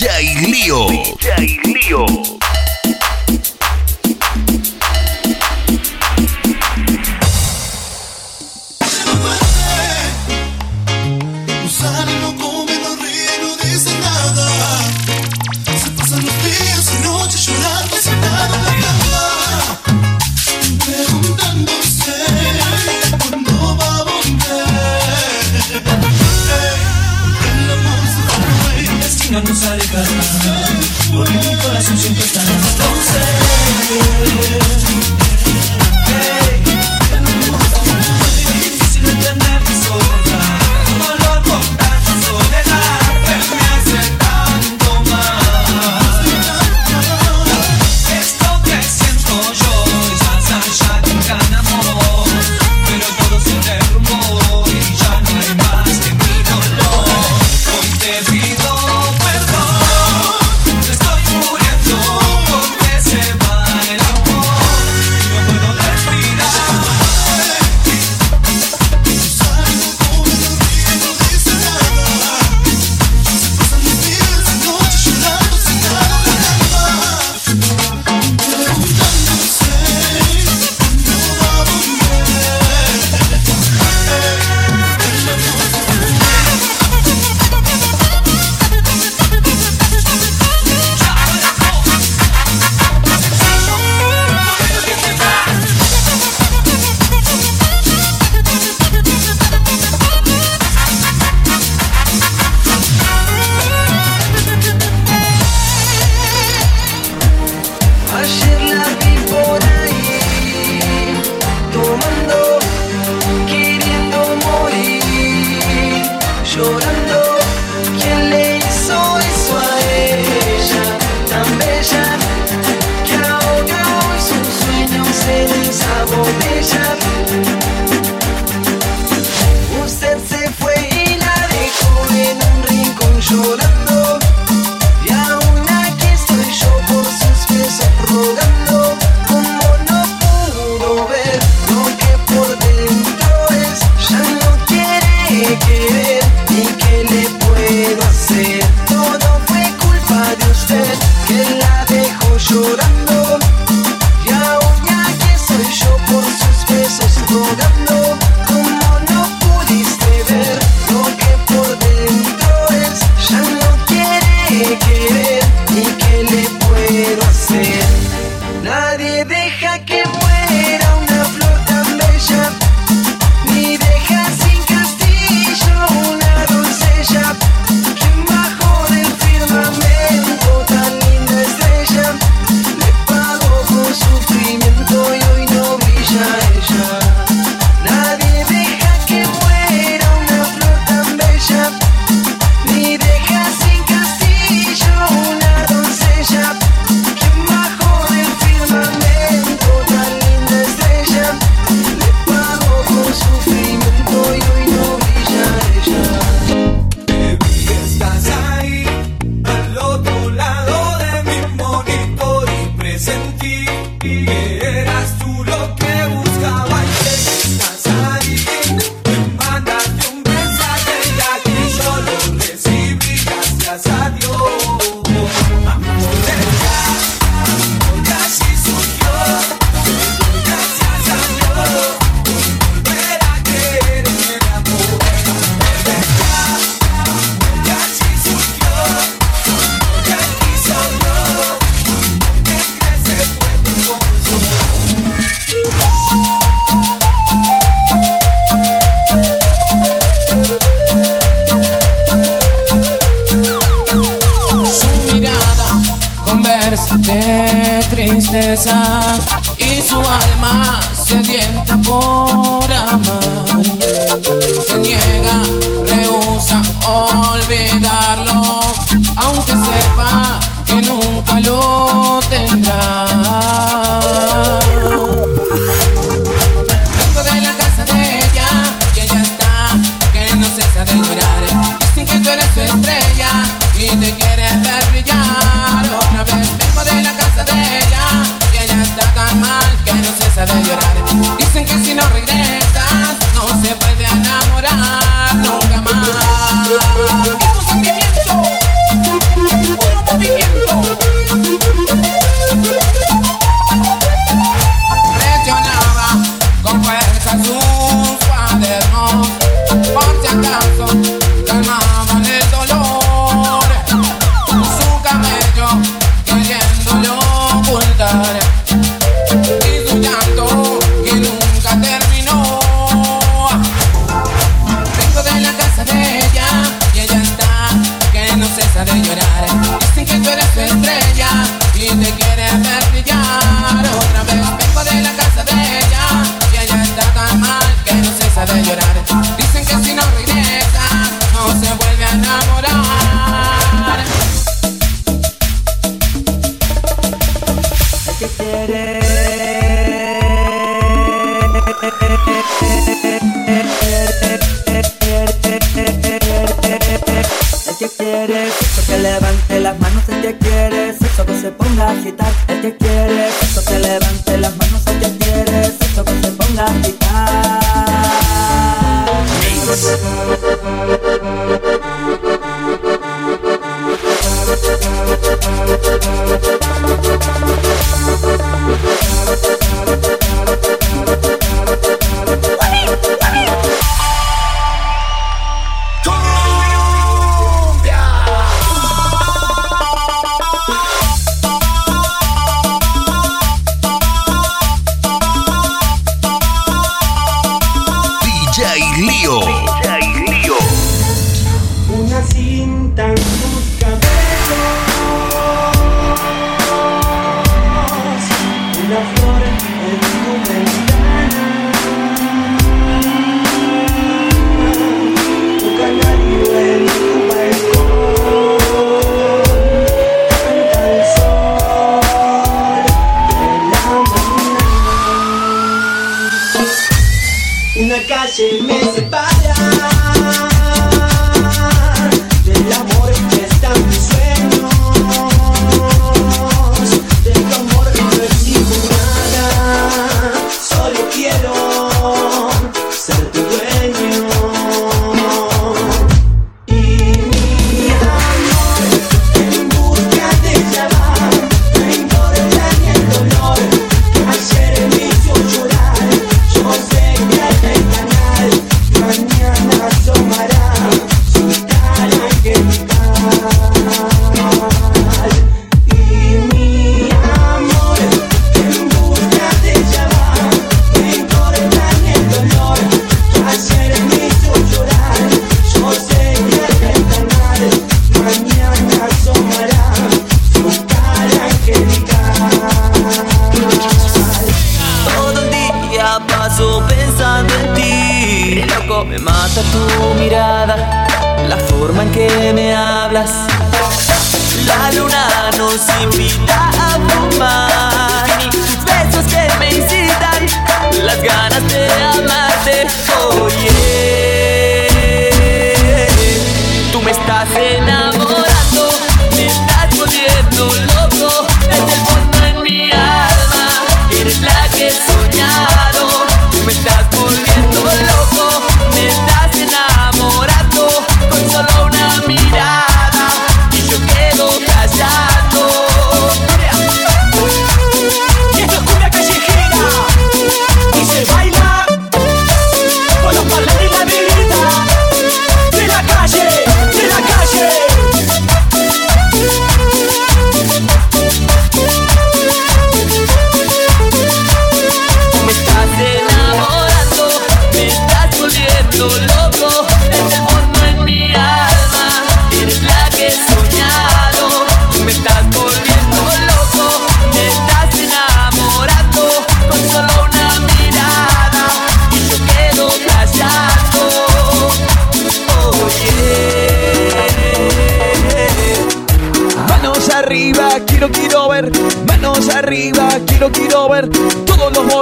Jail Leo. Jail Leo. de tristeza y su alma sedienta por amar. Se niega, rehúsa olvidarlo, aunque sepa que nunca lo tendrá. Vengo de la casa de ella, que ya está, que no cesa de llorar. Dicen que tú eres su estrella y te quieres ver. de llorar. Dicen que si no regresas, no se puede enamorar. calle me separa.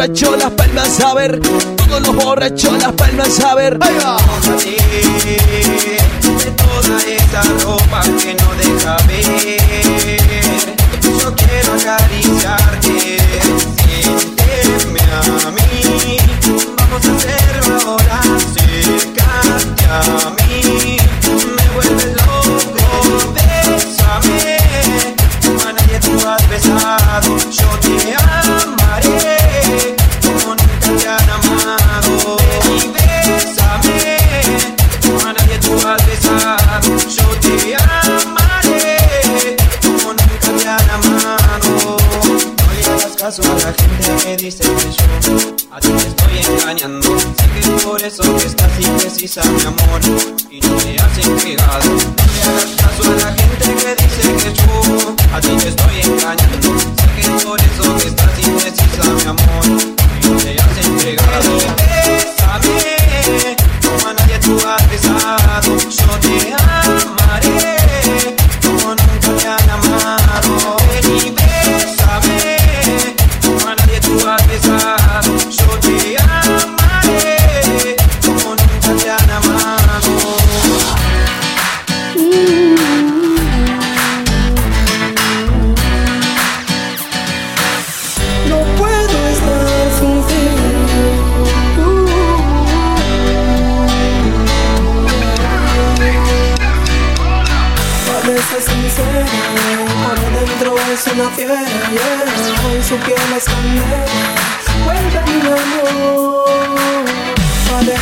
borrachos las palmas a ver. Todos los borrachos las palmas a ver. Ahí va. Vamos a salir de toda esta ropa que no deja ver. Yo quiero acariciarte.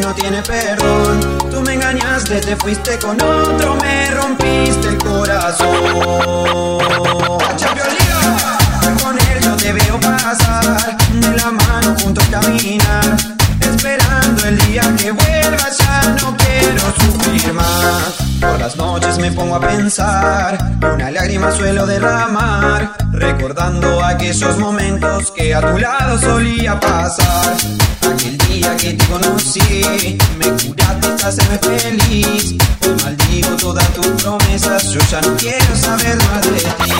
no tiene perdón. Tú me engañaste, te fuiste con otro, me rompiste el corazón. Con él yo te veo pasar, de la mano juntos caminar. Espera esperando el día que vuelvas, ya no quiero sufrir más. Por las noches me pongo a pensar, una lágrima suelo derramar, recordando aquellos momentos que a tu lado solía pasar. Aquel día que te conocí, me curaste hacerme feliz. Hoy maldigo todas tus promesas, yo ya no quiero saber más de ti.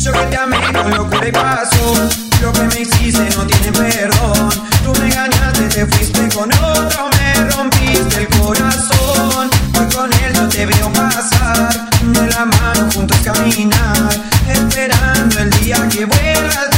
Yo que te amé con locura y paso lo que me hiciste no tiene perdón. Tú me engañaste, te fuiste con otro, me rompiste el corazón. Hoy con él yo te veo pasar, de la mano juntos caminar, esperando el día que vuelvas.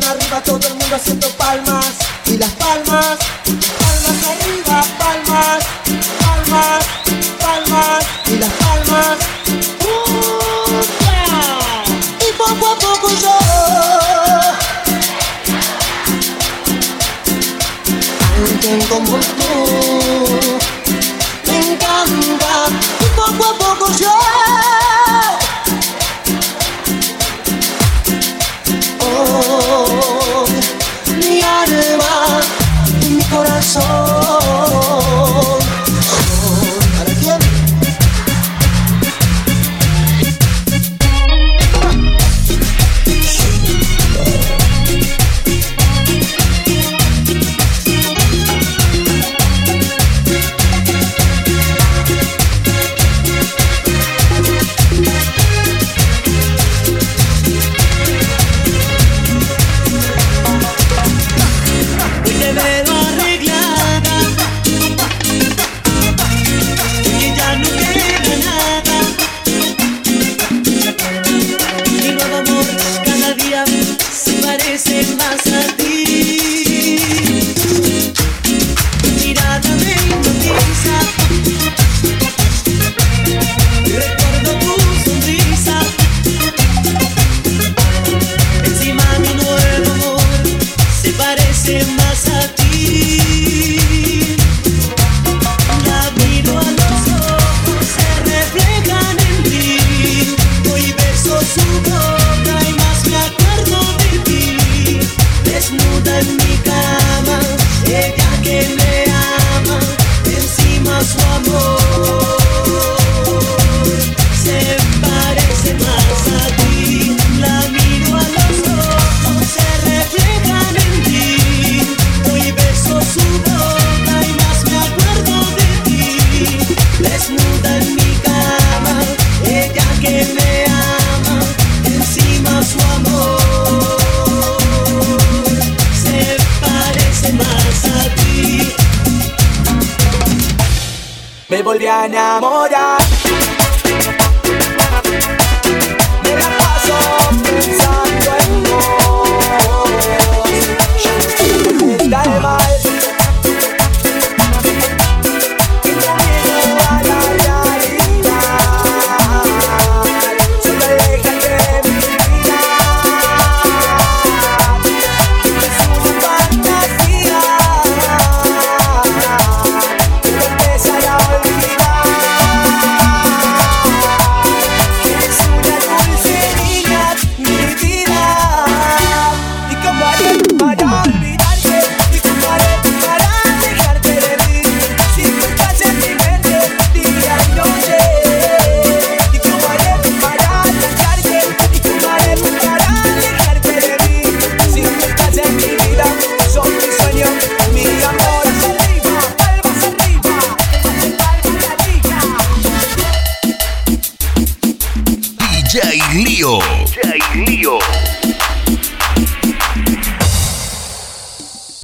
arriba, todo el mundo haciendo palmas. Y las palmas desnuda en mi cama, ella que me ama, encima su amor se parece más a ti. Me volví a enamorar.